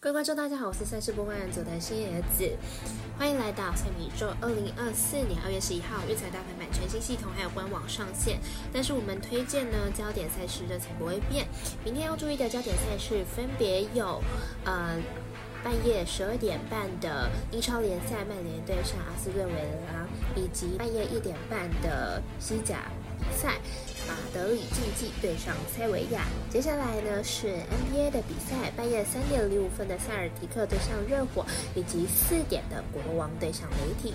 各位观众，大家好，我是赛事播报员左的新叶子，欢迎来到赛米宙。二零二四年二月十一号，运彩大盘版全新系统还有官网上线，但是我们推荐呢焦点赛事热情不会变。明天要注意的焦点赛事分别有，呃，半夜十二点半的英超联赛曼联对上阿斯顿维拉，以及半夜一点半的西甲赛。马德里竞技对上塞维亚，接下来呢是 NBA 的比赛，半夜三点零五分的塞尔提克对上热火，以及四点的国王对上雷霆。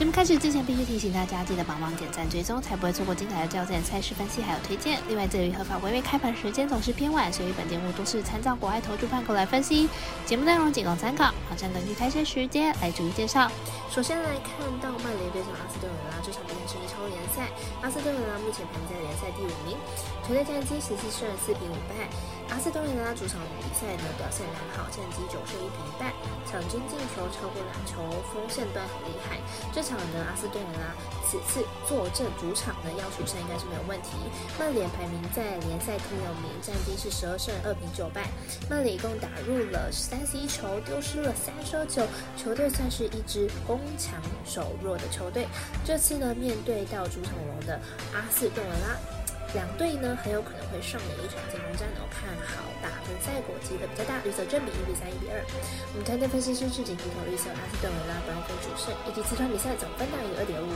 节目开始之前，必须提醒大家，记得帮忙点赞、追踪，才不会错过精彩的焦点赛事分析还有推荐。另外，这里合法微微开盘时间总是偏晚，所以本节目都是参照国外投注盘口来分析，节目内容仅供参考。马上根据开赛时间来逐一介绍。首先来看到曼联对上阿斯顿维拉这场比赛是英超联赛，阿斯顿维拉目前排在联赛第五名，球队战绩十四胜四平五败。阿斯顿维拉主场比赛呢表现良好，战绩九胜一平半，场均进球超过两球，锋线端很厉害。这场的，阿斯顿维拉此次坐镇主场呢，要取胜应该是没有问题。曼联排名在联赛第六名，战绩是十二胜二平九败。曼联一共打入了三十一球，丢失了三十球，球队算是一支攻强守弱的球队。这次呢，面对到主场龙的阿斯顿维拉，两队呢很有可能会上演一场进攻战哦。看好打分赛果积的比较大，绿色正比一比三，一比二。我们团队分析师是景图投绿色阿斯顿维拉不让分主胜，以及此场比赛总分大于二点五。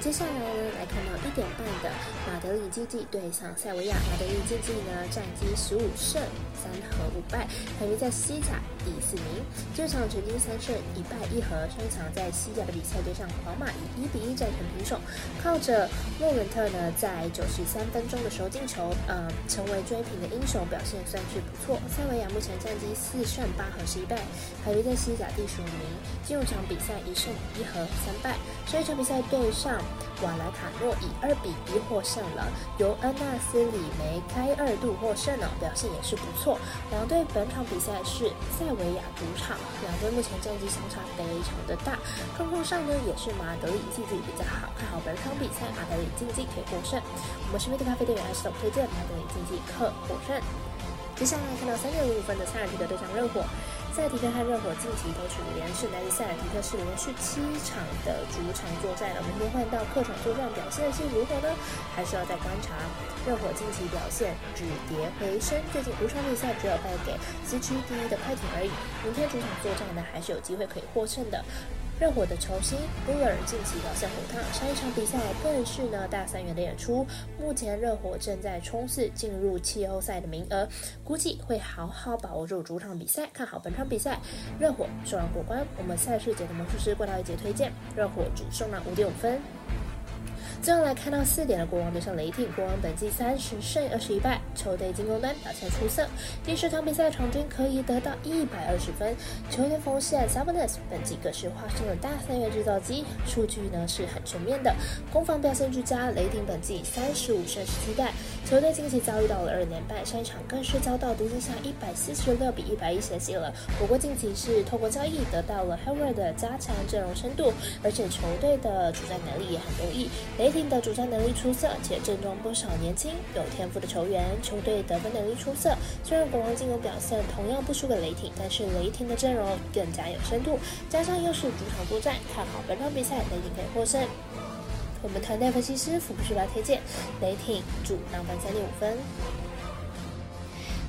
接下来呢，来看到一点半的马德里竞技对上塞维亚。马德里竞技呢，战绩十五胜三和五败，排名在西甲第四名。这场曾经三胜一败一和，上一场在西甲的比赛对上皇马以一比一战成平手。靠着莫伦特呢，在九十三分中的时候进球，呃，成为追平的英雄，表现算是不错。塞维亚目前战绩四胜八和十一败，排名在西甲第十五名。进入场比赛一胜一和三败，上一场比赛对上。瓦莱卡诺以二比一获胜了，由恩纳斯里梅开二度获胜了，表现也是不错。两队本场比赛是塞维亚主场，两队目前战绩相差非常的大。控控上呢也是马德里竞技比较好，看好本场比赛马德里竞技可以获胜。我们身边的咖啡店员还，是推荐马德里竞技客获胜。接下来看到三点零五分的塞尔提的对上热火。塞提克和热火近期都是连胜，但是塞尔提克是连续七场的主场作战了。明天换到客场作战，表现是如何呢？还是要再观察。热火近期表现止跌回升，最近五场比赛只有败给西区第一的快艇而已。明天主场作战呢，还是有机会可以获胜的。热火的球星布尔近期表现火烫，上一场比赛更是呢大三元的演出。目前热火正在冲刺进入季后赛的名额，估计会好好把握住主场比赛。看好本场比赛，热火首让过关。我们赛事节的魔术师过道一节推荐，热火主胜了五点五分。最后来看到四点的国王对上雷霆，国王本季三十胜二十一败，球队进攻端表现出色，第十场比赛场均可以得到一百二十分。球员锋线 Sabonis 本季更是化身了大三元制造机，数据呢是很全面的，攻防表现俱佳。雷霆本季三十五胜十七败，球队近期遭遇到了二连败，上一场更是遭到独行侠一百四十六比一百一血洗了。不过近期是透过交易得到了 Howard 的加强阵容深度，而且球队的主战能力也很优异。雷雷的主战能力出色，且阵中不少年轻有天赋的球员，球队得分能力出色。虽然国王进攻表现同样不输给雷霆，但是雷霆的阵容更加有深度，加上又是主场作战，看好本场比赛雷霆可以获胜。我们团队分析师福布斯来推荐雷霆主让分三点五分。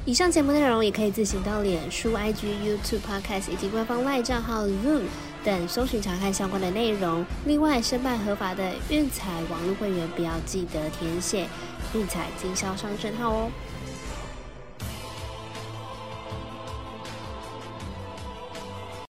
以上节目内容也可以自行到脸书、IG、YouTube、Podcast 以及官方外账号 Zoom。等搜寻查看相关的内容。另外，申办合法的运彩网络会员，不要记得填写运彩经销商证号哦。